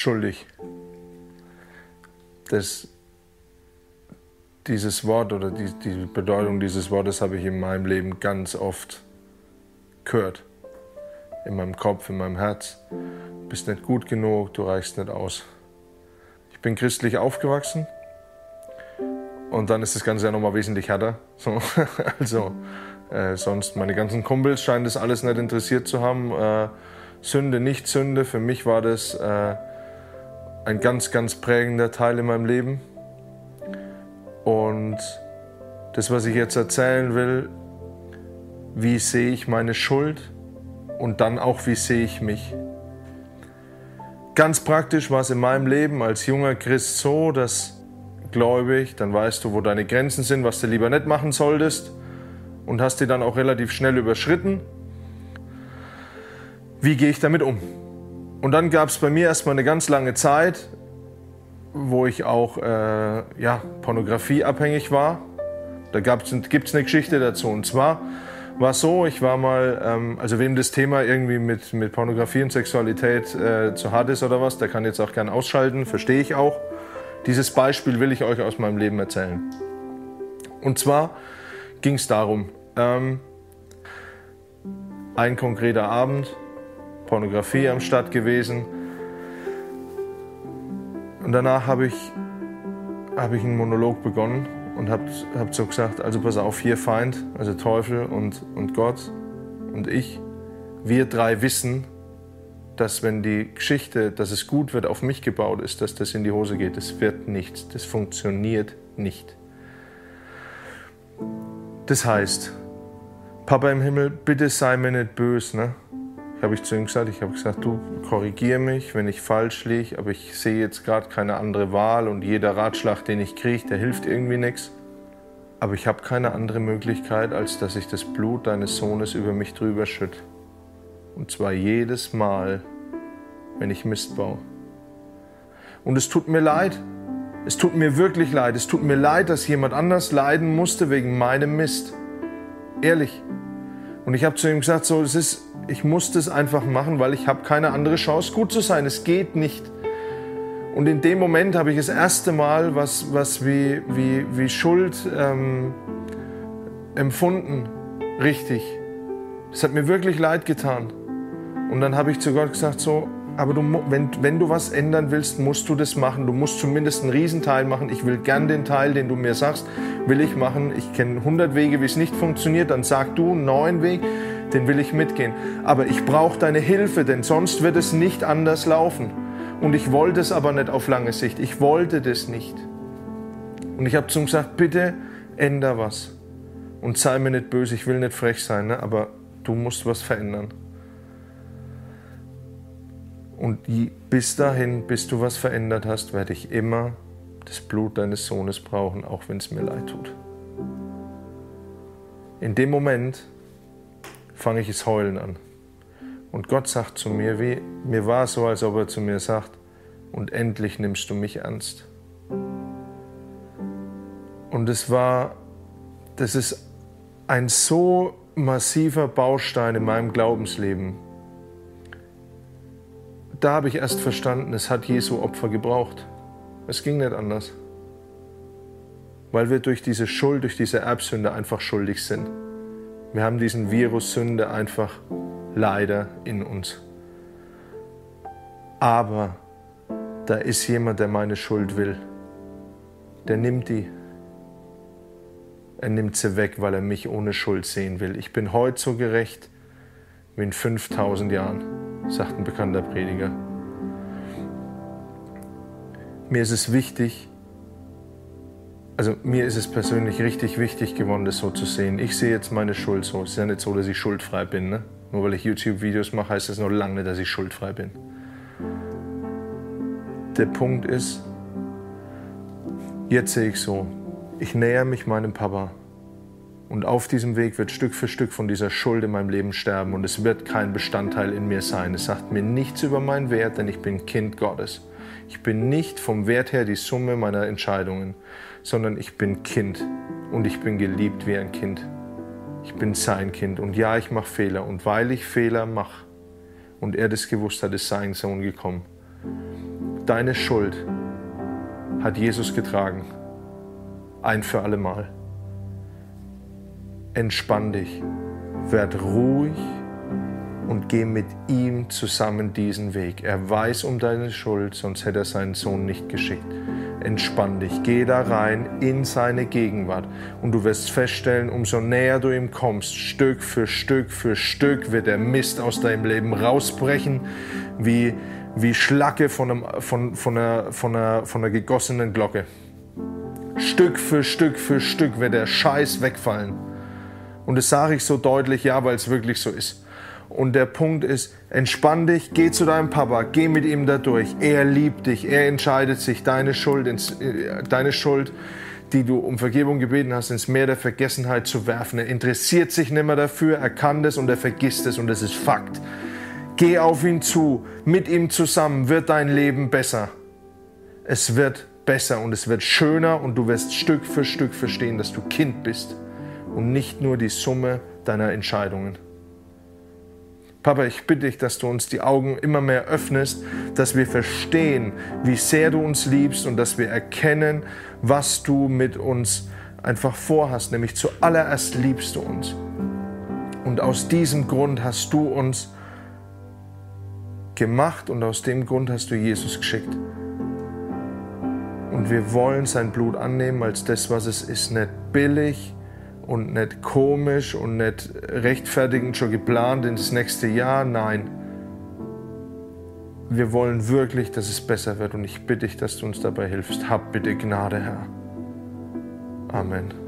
schuldig. Das, dieses Wort oder die, die Bedeutung dieses Wortes habe ich in meinem Leben ganz oft gehört. In meinem Kopf, in meinem Herz. Du bist nicht gut genug, du reichst nicht aus. Ich bin christlich aufgewachsen und dann ist das Ganze ja nochmal wesentlich härter. So, also äh, sonst meine ganzen Kumpels scheinen das alles nicht interessiert zu haben. Äh, Sünde, nicht Sünde, für mich war das äh, ein ganz, ganz prägender Teil in meinem Leben. Und das, was ich jetzt erzählen will, wie sehe ich meine Schuld und dann auch, wie sehe ich mich. Ganz praktisch war es in meinem Leben als junger Christ so, dass gläubig, dann weißt du, wo deine Grenzen sind, was du lieber nicht machen solltest und hast die dann auch relativ schnell überschritten. Wie gehe ich damit um? Und dann gab es bei mir erstmal eine ganz lange Zeit, wo ich auch äh, ja, pornografieabhängig war. Da gibt es eine Geschichte dazu. Und zwar war es so, ich war mal, ähm, also wem das Thema irgendwie mit, mit Pornografie und Sexualität äh, zu hart ist oder was, der kann jetzt auch gern ausschalten, verstehe ich auch. Dieses Beispiel will ich euch aus meinem Leben erzählen. Und zwar ging es darum, ähm, ein konkreter Abend, Pornografie am Start gewesen. Und danach habe ich, hab ich einen Monolog begonnen und habe hab so gesagt, also pass auf, hier Feind, also Teufel und, und Gott und ich, wir drei wissen, dass wenn die Geschichte, dass es gut wird, auf mich gebaut ist, dass das in die Hose geht. Das wird nichts, das funktioniert nicht. Das heißt, Papa im Himmel, bitte sei mir nicht böse. Ne? Habe ich zu ihm gesagt, ich habe gesagt, du korrigier mich, wenn ich falsch liege, aber ich sehe jetzt gerade keine andere Wahl und jeder Ratschlag, den ich kriege, der hilft irgendwie nichts. Aber ich habe keine andere Möglichkeit, als dass ich das Blut deines Sohnes über mich drüber schütte. Und zwar jedes Mal, wenn ich Mist baue. Und es tut mir leid. Es tut mir wirklich leid. Es tut mir leid, dass jemand anders leiden musste wegen meinem Mist. Ehrlich. Und ich habe zu ihm gesagt, so, es ist, ich muss das einfach machen, weil ich habe keine andere Chance, gut zu sein. Es geht nicht. Und in dem Moment habe ich das erste Mal was, was wie, wie, wie Schuld ähm, empfunden, richtig. Das hat mir wirklich leid getan. Und dann habe ich zu Gott gesagt, so, aber du, wenn, wenn du was ändern willst, musst du das machen. Du musst zumindest einen Riesenteil machen. Ich will gern den Teil, den du mir sagst, will ich machen. Ich kenne 100 Wege, wie es nicht funktioniert. Dann sag du einen neuen Weg, den will ich mitgehen. Aber ich brauche deine Hilfe, denn sonst wird es nicht anders laufen. Und ich wollte es aber nicht auf lange Sicht. Ich wollte das nicht. Und ich habe zu ihm gesagt, bitte änder was. Und sei mir nicht böse, ich will nicht frech sein, ne? aber du musst was verändern. Und bis dahin, bis du was verändert hast, werde ich immer das Blut deines Sohnes brauchen, auch wenn es mir leid tut. In dem Moment fange ich es heulen an. Und Gott sagt zu mir, wie mir war so, als ob er zu mir sagt, und endlich nimmst du mich ernst. Und es war, das ist ein so massiver Baustein in meinem Glaubensleben, da habe ich erst verstanden, es hat Jesu Opfer gebraucht. Es ging nicht anders. Weil wir durch diese Schuld, durch diese Erbsünde einfach schuldig sind. Wir haben diesen Virus Sünde einfach leider in uns. Aber da ist jemand, der meine Schuld will. Der nimmt die. Er nimmt sie weg, weil er mich ohne Schuld sehen will. Ich bin heute so gerecht wie in 5000 Jahren sagt ein bekannter Prediger. Mir ist es wichtig, also mir ist es persönlich richtig wichtig geworden, das so zu sehen. Ich sehe jetzt meine Schuld so. Es ist ja nicht so, dass ich schuldfrei bin. Ne? Nur weil ich YouTube-Videos mache, heißt das noch lange nicht, dass ich schuldfrei bin. Der Punkt ist, jetzt sehe ich so, ich näher mich meinem Papa und auf diesem Weg wird Stück für Stück von dieser Schuld in meinem Leben sterben und es wird kein Bestandteil in mir sein. Es sagt mir nichts über meinen Wert, denn ich bin Kind Gottes. Ich bin nicht vom Wert her die Summe meiner Entscheidungen, sondern ich bin Kind und ich bin geliebt wie ein Kind. Ich bin sein Kind und ja, ich mache Fehler und weil ich Fehler mache und er das gewusst hat, ist sein Sohn gekommen. Deine Schuld hat Jesus getragen. Ein für alle Mal. Entspann dich, werd ruhig und geh mit ihm zusammen diesen Weg. Er weiß um deine Schuld, sonst hätte er seinen Sohn nicht geschickt. Entspann dich, geh da rein in seine Gegenwart und du wirst feststellen, umso näher du ihm kommst, Stück für Stück für Stück wird der Mist aus deinem Leben rausbrechen, wie, wie Schlacke von, einem, von, von, einer, von, einer, von einer gegossenen Glocke. Stück für Stück für Stück wird der Scheiß wegfallen. Und das sage ich so deutlich, ja, weil es wirklich so ist. Und der Punkt ist, entspann dich, geh zu deinem Papa, geh mit ihm da durch. Er liebt dich, er entscheidet sich, deine Schuld, äh, deine Schuld, die du um Vergebung gebeten hast, ins Meer der Vergessenheit zu werfen. Er interessiert sich nicht mehr dafür, er kann das und er vergisst es und das ist Fakt. Geh auf ihn zu, mit ihm zusammen wird dein Leben besser. Es wird besser und es wird schöner und du wirst Stück für Stück verstehen, dass du Kind bist und nicht nur die Summe deiner Entscheidungen. Papa, ich bitte dich, dass du uns die Augen immer mehr öffnest, dass wir verstehen, wie sehr du uns liebst und dass wir erkennen, was du mit uns einfach vorhast, nämlich zuallererst liebst du uns. Und aus diesem Grund hast du uns gemacht und aus dem Grund hast du Jesus geschickt. Und wir wollen sein Blut annehmen als das, was es ist, nicht billig, und nicht komisch und nicht rechtfertigend schon geplant ins nächste Jahr. Nein, wir wollen wirklich, dass es besser wird und ich bitte dich, dass du uns dabei hilfst. Hab bitte Gnade, Herr. Amen.